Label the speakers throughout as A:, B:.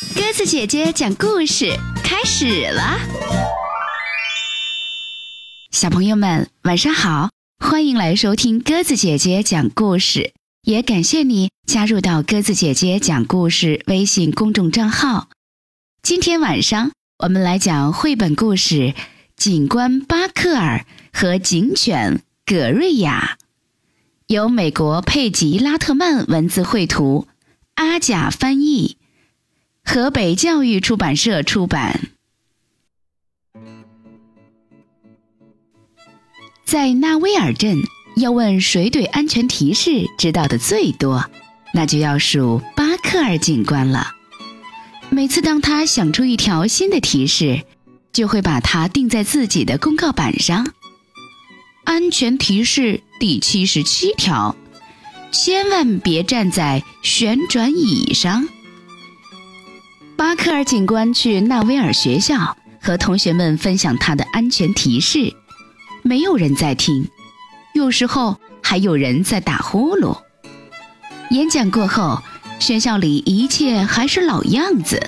A: 鸽子姐姐讲故事开始了，小朋友们晚上好，欢迎来收听鸽子姐姐讲故事，也感谢你加入到鸽子姐姐讲故事微信公众账号。今天晚上我们来讲绘本故事《警官巴克尔和警犬葛瑞亚》，由美国佩吉拉特曼文字绘图，阿甲翻译。河北教育出版社出版。在纳威尔镇，要问谁对安全提示知道的最多，那就要数巴克尔警官了。每次当他想出一条新的提示，就会把它钉在自己的公告板上。安全提示第七十七条：千万别站在旋转椅上。巴克尔警官去纳威尔学校和同学们分享他的安全提示，没有人在听，有时候还有人在打呼噜。演讲过后，学校里一切还是老样子。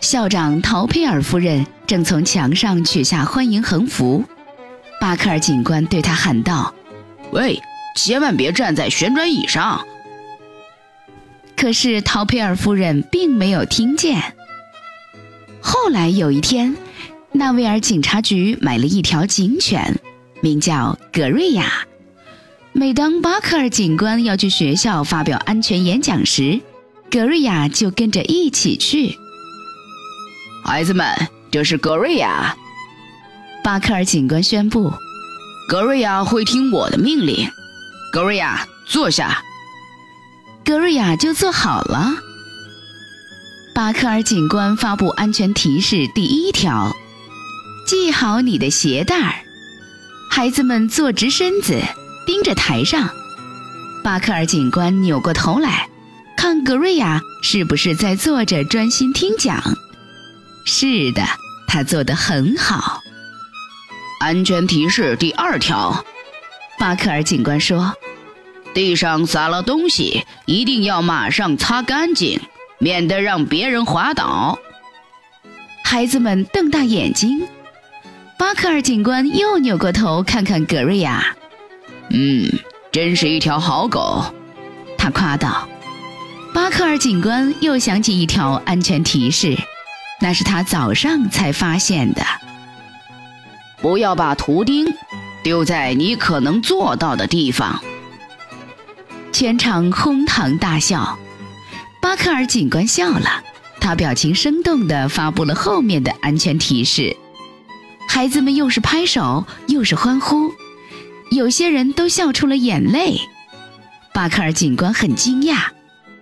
A: 校长陶佩尔夫人正从墙上取下欢迎横幅，巴克尔警官对他喊道：“
B: 喂，千万别站在旋转椅上。”
A: 可是陶佩尔夫人并没有听见。后来有一天，纳维尔警察局买了一条警犬，名叫格瑞亚。每当巴克尔警官要去学校发表安全演讲时，格瑞亚就跟着一起去。
B: 孩子们，这是格瑞亚。
A: 巴克尔警官宣布：“
B: 格瑞亚会听我的命令。”格瑞亚，坐下。
A: 格瑞亚就坐好了。巴克尔警官发布安全提示：第一条，系好你的鞋带儿。孩子们坐直身子，盯着台上。巴克尔警官扭过头来，看格瑞亚是不是在坐着专心听讲。是的，他做得很好。
B: 安全提示第二条，
A: 巴克尔警官说。
B: 地上洒了东西，一定要马上擦干净，免得让别人滑倒。
A: 孩子们瞪大眼睛。巴克尔警官又扭过头看看格瑞亚，
B: 嗯，真是一条好狗，
A: 他夸道。巴克尔警官又想起一条安全提示，那是他早上才发现的：
B: 不要把图钉丢在你可能做到的地方。
A: 全场哄堂大笑，巴克尔警官笑了，他表情生动地发布了后面的安全提示。孩子们又是拍手又是欢呼，有些人都笑出了眼泪。巴克尔警官很惊讶，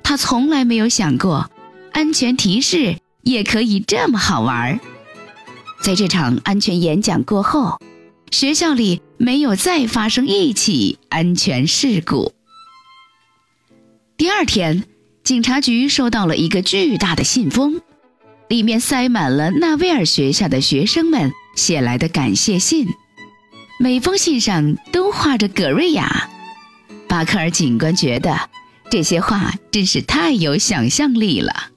A: 他从来没有想过，安全提示也可以这么好玩儿。在这场安全演讲过后，学校里没有再发生一起安全事故。第二天，警察局收到了一个巨大的信封，里面塞满了纳威尔学校的学生们写来的感谢信，每封信上都画着葛瑞亚。巴克尔警官觉得这些话真是太有想象力了。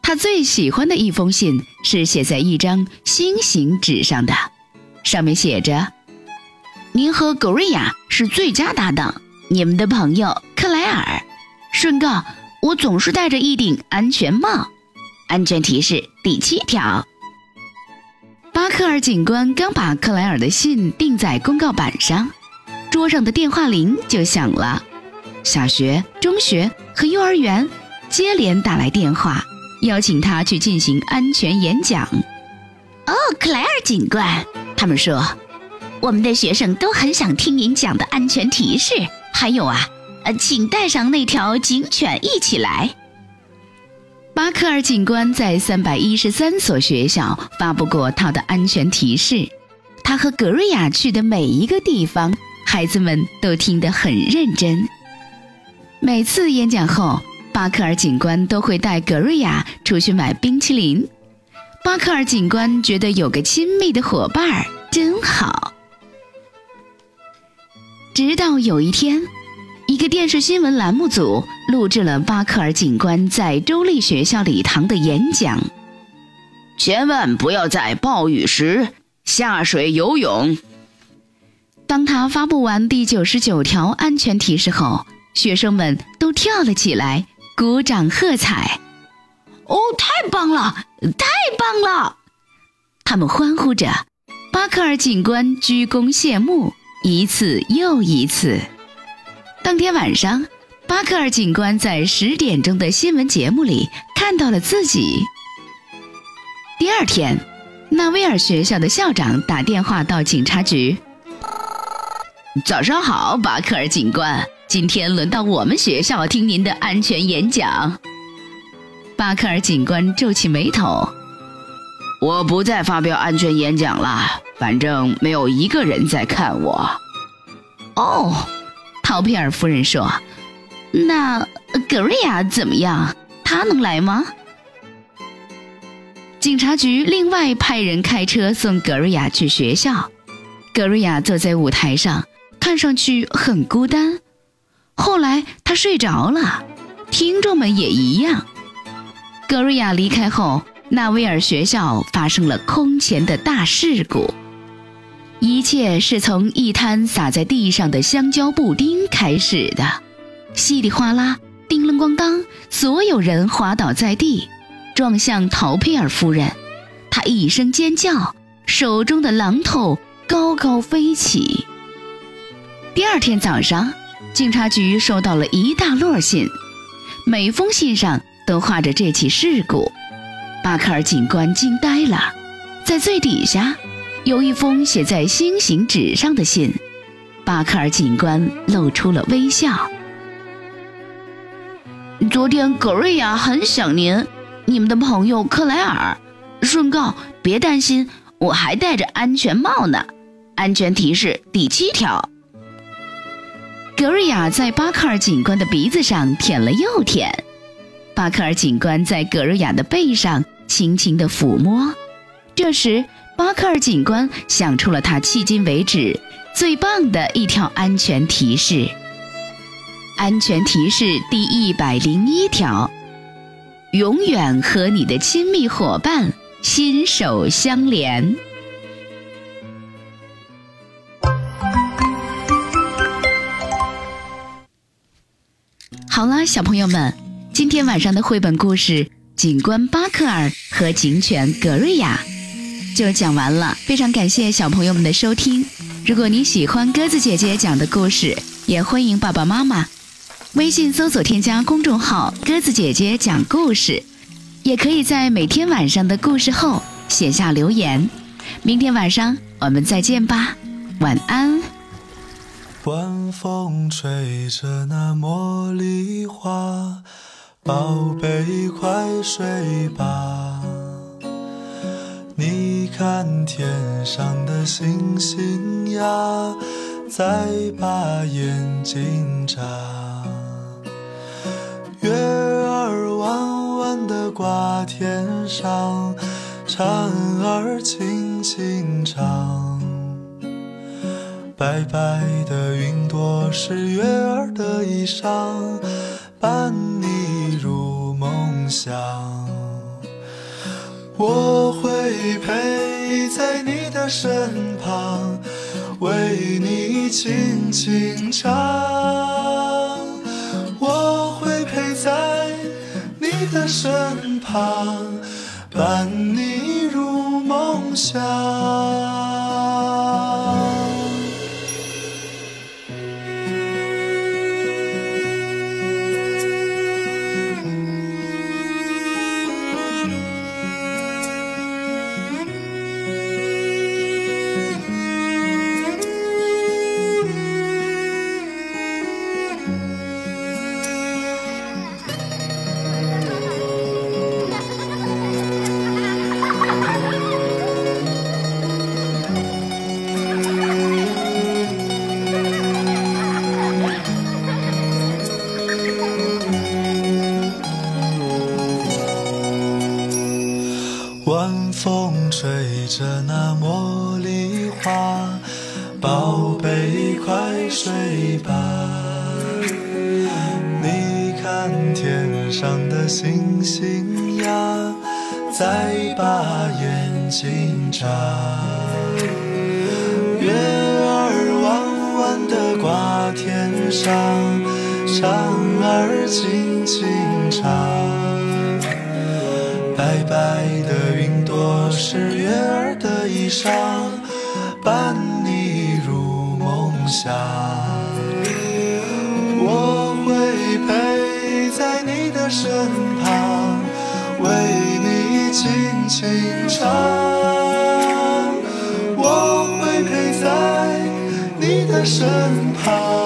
A: 他最喜欢的一封信是写在一张心形纸上的，上面写着：“您和葛瑞亚是最佳搭档，你们的朋友克莱尔。”顺告，我总是戴着一顶安全帽。安全提示第七条。巴克尔警官刚把克莱尔的信钉在公告板上，桌上的电话铃就响了。小学、中学和幼儿园接连打来电话，邀请他去进行安全演讲。哦，克莱尔警官，他们说，我们的学生都很想听您讲的安全提示。还有啊。呃，请带上那条警犬一起来。巴克尔警官在三百一十三所学校发布过他的安全提示。他和格瑞亚去的每一个地方，孩子们都听得很认真。每次演讲后，巴克尔警官都会带格瑞亚出去买冰淇淋。巴克尔警官觉得有个亲密的伙伴儿真好。直到有一天。电视新闻栏目组录制了巴克尔警官在州立学校礼堂的演讲。
B: 千万不要在暴雨时下水游泳。
A: 当他发布完第九十九条安全提示后，学生们都跳了起来，鼓掌喝彩。
C: 哦，太棒了，太棒了！
A: 他们欢呼着。巴克尔警官鞠躬谢幕，一次又一次。当天晚上，巴克尔警官在十点钟的新闻节目里看到了自己。第二天，纳威尔学校的校长打电话到警察局：“
B: 早上好，巴克尔警官，今天轮到我们学校听您的安全演讲。”
A: 巴克尔警官皱起眉头：“
B: 我不再发表安全演讲了，反正没有一个人在看我。”
A: 哦。陶皮尔夫人说：“那格瑞亚怎么样？他能来吗？”警察局另外派人开车送格瑞亚去学校。格瑞亚坐在舞台上，看上去很孤单。后来他睡着了，听众们也一样。格瑞亚离开后，纳威尔学校发生了空前的大事故。一切是从一滩洒在地上的香蕉布丁开始的，稀里哗啦，叮铃咣当，所有人滑倒在地，撞向陶佩尔夫人。她一声尖叫，手中的榔头高高飞起。第二天早上，警察局收到了一大摞信，每封信上都画着这起事故。巴克尔警官惊呆了，在最底下。有一封写在星形纸上的信，巴克尔警官露出了微笑。
C: 昨天格瑞亚很想您，你们的朋友克莱尔。顺告，别担心，我还戴着安全帽呢。安全提示第七条。
A: 格瑞亚在巴克尔警官的鼻子上舔了又舔，巴克尔警官在格瑞亚的背上轻轻地抚摸。这时。巴克尔警官想出了他迄今为止最棒的一条安全提示。安全提示第一百零一条：永远和你的亲密伙伴心手相连。好了，小朋友们，今天晚上的绘本故事《警官巴克尔和警犬格瑞亚》。就讲完了，非常感谢小朋友们的收听。如果你喜欢鸽子姐姐讲的故事，也欢迎爸爸妈妈微信搜索添加公众号“鸽子姐姐讲故事”，也可以在每天晚上的故事后写下留言。明天晚上我们再见吧，晚安。
D: 晚风吹着那茉莉花，宝贝快睡吧。你看天上的星星呀，在把眼睛眨。月儿弯弯的挂天上，蝉儿轻轻唱。白白的云朵是月儿的衣裳，伴你入梦乡。我会陪在你的身旁，为你轻轻唱。我会陪在你的身旁，伴你入梦乡。上的星星呀，再把眼睛眨。月儿弯弯的挂天上，蝉儿轻轻唱。白白的云朵是月儿的衣裳，伴你入梦乡。轻轻唱。我会陪在你的身旁。